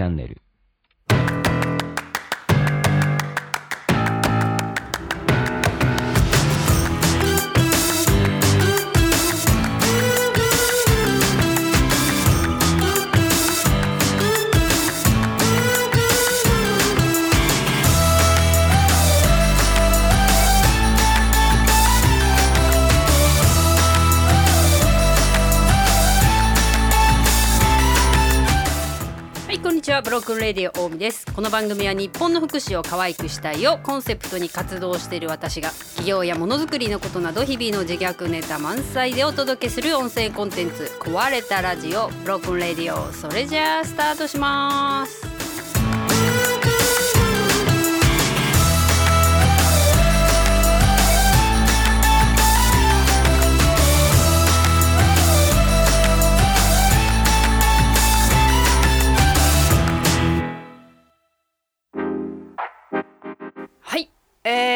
チャンネル。Broken Radio 大見です。この番組は日本の福祉を可愛くしたいをコンセプトに活動している私が企業やものづくりのことなど日々の自虐ネタ満載でお届けする音声コンテンツ壊れたラジオ Broken Radio。それじゃあスタートします。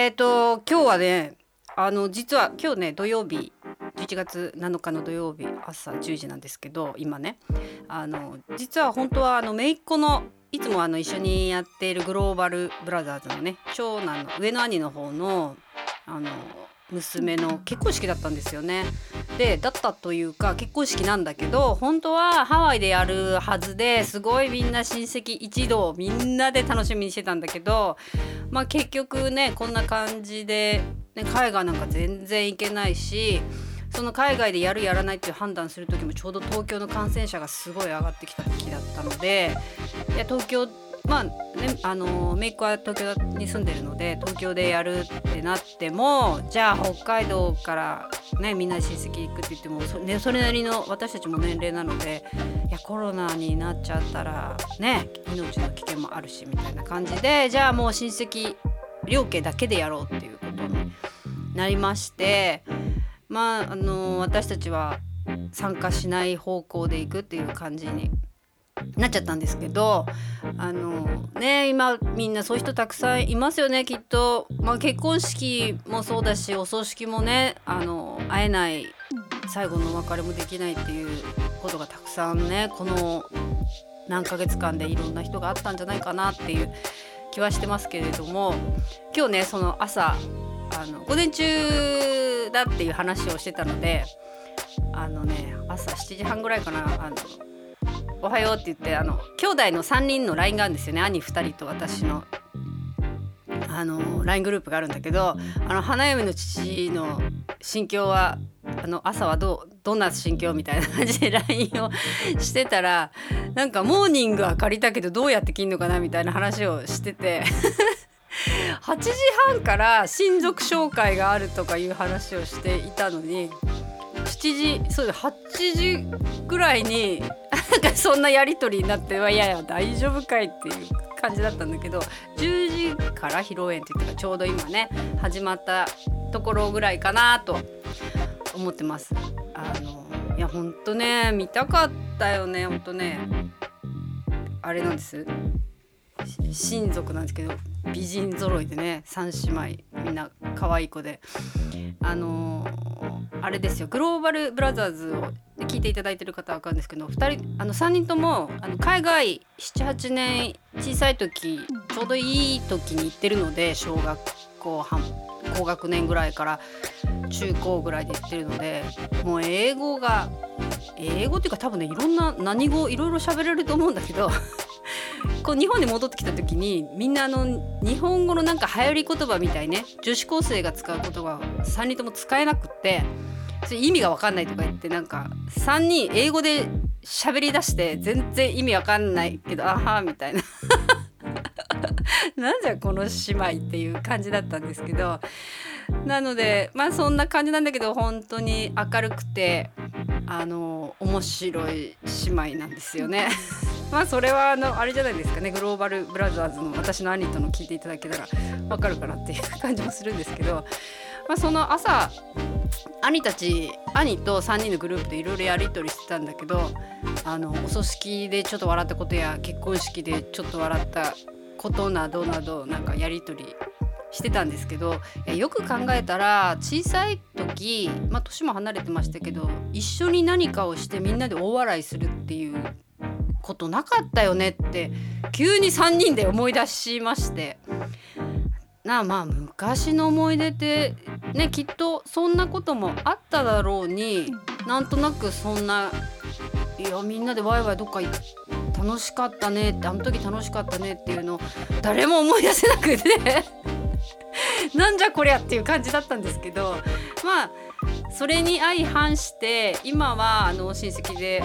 えーと今日はねあの実は今日ね土曜日11月7日の土曜日朝10時なんですけど今ねあの実は本当はあの姪っ子のいつもあの一緒にやっているグローバルブラザーズのね長男の上の兄の方のあの娘の結婚式だったんですよね。でだったというか結婚式なんだけど本当はハワイでやるはずですごいみんな親戚一同みんなで楽しみにしてたんだけどまあ結局ねこんな感じで、ね、海外なんか全然行けないしその海外でやるやらないっていう判断する時もちょうど東京の感染者がすごい上がってきた時だったのでいや東京まあねあのメイクは東京に住んでるので東京でやるってなってもじゃあ北海道からねみんな親戚行くって言ってもそ,、ね、それなりの私たちも年齢なのでいやコロナになっちゃったらね命の危険もあるしみたいな感じでじゃあもう親戚両家だけでやろうっていうことになりましてまああの私たちは参加しない方向で行くっていう感じになっちゃったんですけどあのね今みんなそういう人たくさんいますよねきっと、まあ、結婚式もそうだしお葬式もねあの会えない最後のお別れもできないっていうことがたくさんねこの何ヶ月間でいろんな人があったんじゃないかなっていう気はしてますけれども今日ねその朝あの午前中だっていう話をしてたのであのね朝7時半ぐらいかなあのおはようって言ってあの兄弟の3人の LINE があるんですよね兄2人と私の。あの LINE グループがあるんだけどあの花嫁の父の心境はあの朝はどうどんな心境みたいな感じで LINE をしてたらなんかモーニングは借りたけどどうやって切んのかなみたいな話をしてて8時半から親族紹介があるとかいう話をしていたのに7時そう8時ぐらいになんかそんなやり取りになってはいやいや大丈夫かいっていう感じだったんだけど10時から披露宴って言ったらちょうど今ね始まったところぐらいかなと思ってます。あのいやほんとね見たかったよねほんとね。あれなんです。親族なんですけど美人揃いでね3姉妹みんな可愛い子で。あのーあれですよ。グローバルブラザーズを聞いていただいてる方は分かるんですけど2人あの3人ともあの海外78年小さい時ちょうどいい時に行ってるので小学校半高学年ぐらいから中高ぐらいで行ってるのでもう英語が英語っていうか多分ねいろんな何語いろいろ喋れると思うんだけど こう日本に戻ってきた時にみんなあの日本語のなんか流行り言葉みたいね女子高生が使う言葉を3人とも使えなくって意味が分かんないとか言ってなんか3人英語で喋り出して全然意味わかんないけどあはみたいな。なんじゃこの姉妹っていう感じだったんですけど。なのでまあそんな感じなんだけど本当に明るくてあの面白い姉妹なんですよね。まあそれはあのあれじゃないですかね。グローバルブラザーズの私の兄との聞いていただけたらわかるかなっていう感じもするんですけど、まあ、その朝兄たち兄と3人のグループでいろいろやり取りしてたんだけどあのお葬式でちょっと笑ったことや結婚式でちょっと笑ったことなどなどなんかやり取りしてたんですけどよく考えたら小さい時まあ年も離れてましたけど一緒に何かをしてみんなで大笑いするっていうことなかったよねって急に3人で思い出しまして。なあまあ昔の思い出ってねきっとそんなこともあっただろうになんとなくそんないやみんなでワイワイどっか楽しかったねってあの時楽しかったねっていうの誰も思い出せなくて なんじゃこりゃっていう感じだったんですけどまあそれに相反して今はあの親戚で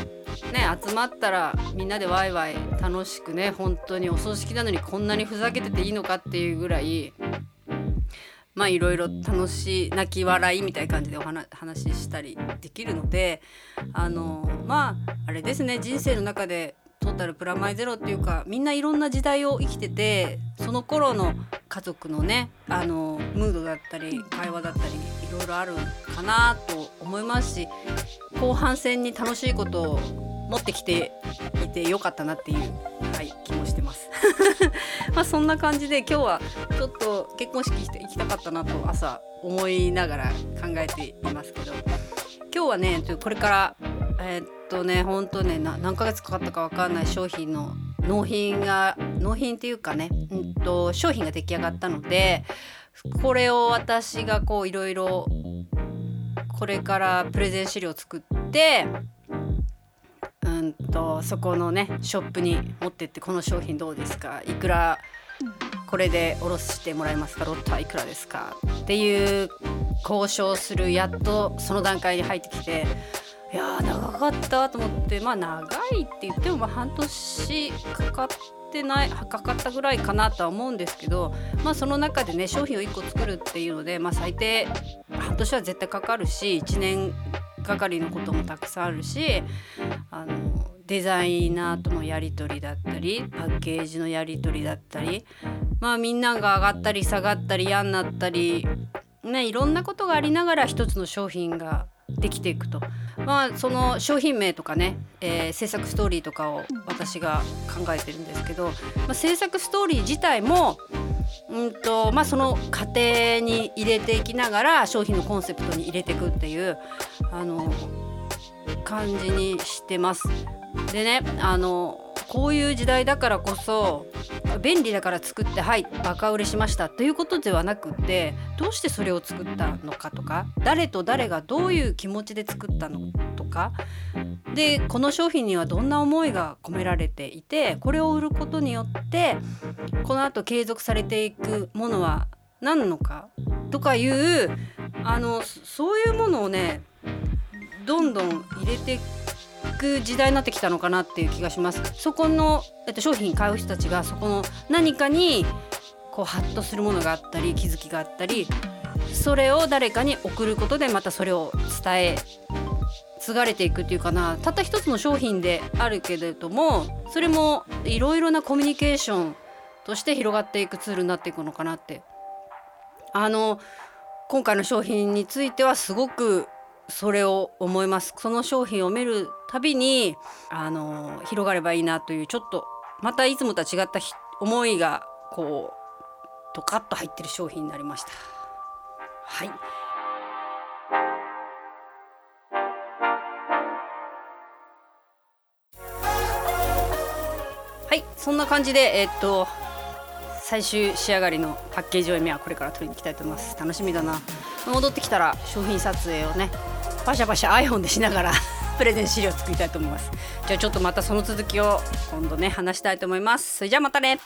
ね集まったらみんなでワイワイ楽しくね本当にお葬式なのにこんなにふざけてていいのかっていうぐらいまあいろいろ楽しい泣き笑いみたいな感じでお話ししたりできるのであのまああれですね人生の中でトータルプラマイゼロっていうかみんないろんな時代を生きててその頃の家族のねあのムードだったり会話だったりいろいろあるかなと思いますし後半戦に楽しいことを持ってきていてよかったなっていう、はい、気もしてます。まあそんな感じで今日はと結婚式行きたかったなと朝思いながら考えていますけど今日はねこれからえー、っとね本当ね何ヶ月かかったか分かんない商品の納品が納品っていうかね、うんと、商品が出来上がったのでこれを私がこういろいろこれからプレゼン資料を作ってうんとそこのねショップに持ってってこの商品どうですか？いくらこれでおろしてもらえますか？ロットはいくらですか？っていう交渉するやっとその段階に入ってきていや長かったと思ってまあ長いって言ってもまあ半年かかってないかかったぐらいかなとは思うんですけどまあその中でね商品を1個作るっていうのでまあ最低半年は絶対かかるし1年がかりのこともたくさんあるしあのデザイナーとのやり取りだったりパッケージのやり取りだったりまあみんなが上がったり下がったり嫌になったりねいろんなことがありながら一つの商品ができていくと。まあその商品名とかね、えー、制作ストーリーとかを私が考えてるんですけど、まあ、制作ストーリー自体もうんとまあ、その過程に入れていきながら商品のコンセプトに入れていくっていうあの感じにしてます。でねあのこういう時代だからこそ便利だから作ってはいバカ売れしましたということではなくてどうしてそれを作ったのかとか誰と誰がどういう気持ちで作ったのとかでこの商品にはどんな思いが込められていてこれを売ることによってこのあと継続されていくものは何なのかとかいうあのそういうものをねどんどん入れてく時代になってきたのかなっていう気がします。そこの、えっと、商品買う人たちがそこの何かにこうハッとするものがあったり気づきがあったりそれを誰かに送ることでまたそれを伝え継がれていくっていうかなたった一つの商品であるけれどもそれもいろいろなコミュニケーションとして広がっていくツールになっていくのかなってあの今回の商品についてはすごくそれを思います。その商品を見るたびにあの広がればいいなというちょっとまたいつもとは違った思いがこうドカッと入ってる商品になりました。はい。はいそんな感じでえー、っと最終仕上がりのパッケージを今はこれから取りに行きたいと思います。楽しみだな。戻ってきたら商品撮影をねパシャパシャ iPhone でしながら プレゼン資料作りたいと思います。じゃあちょっとまたその続きを今度ね話したいと思います。それじゃあまたね。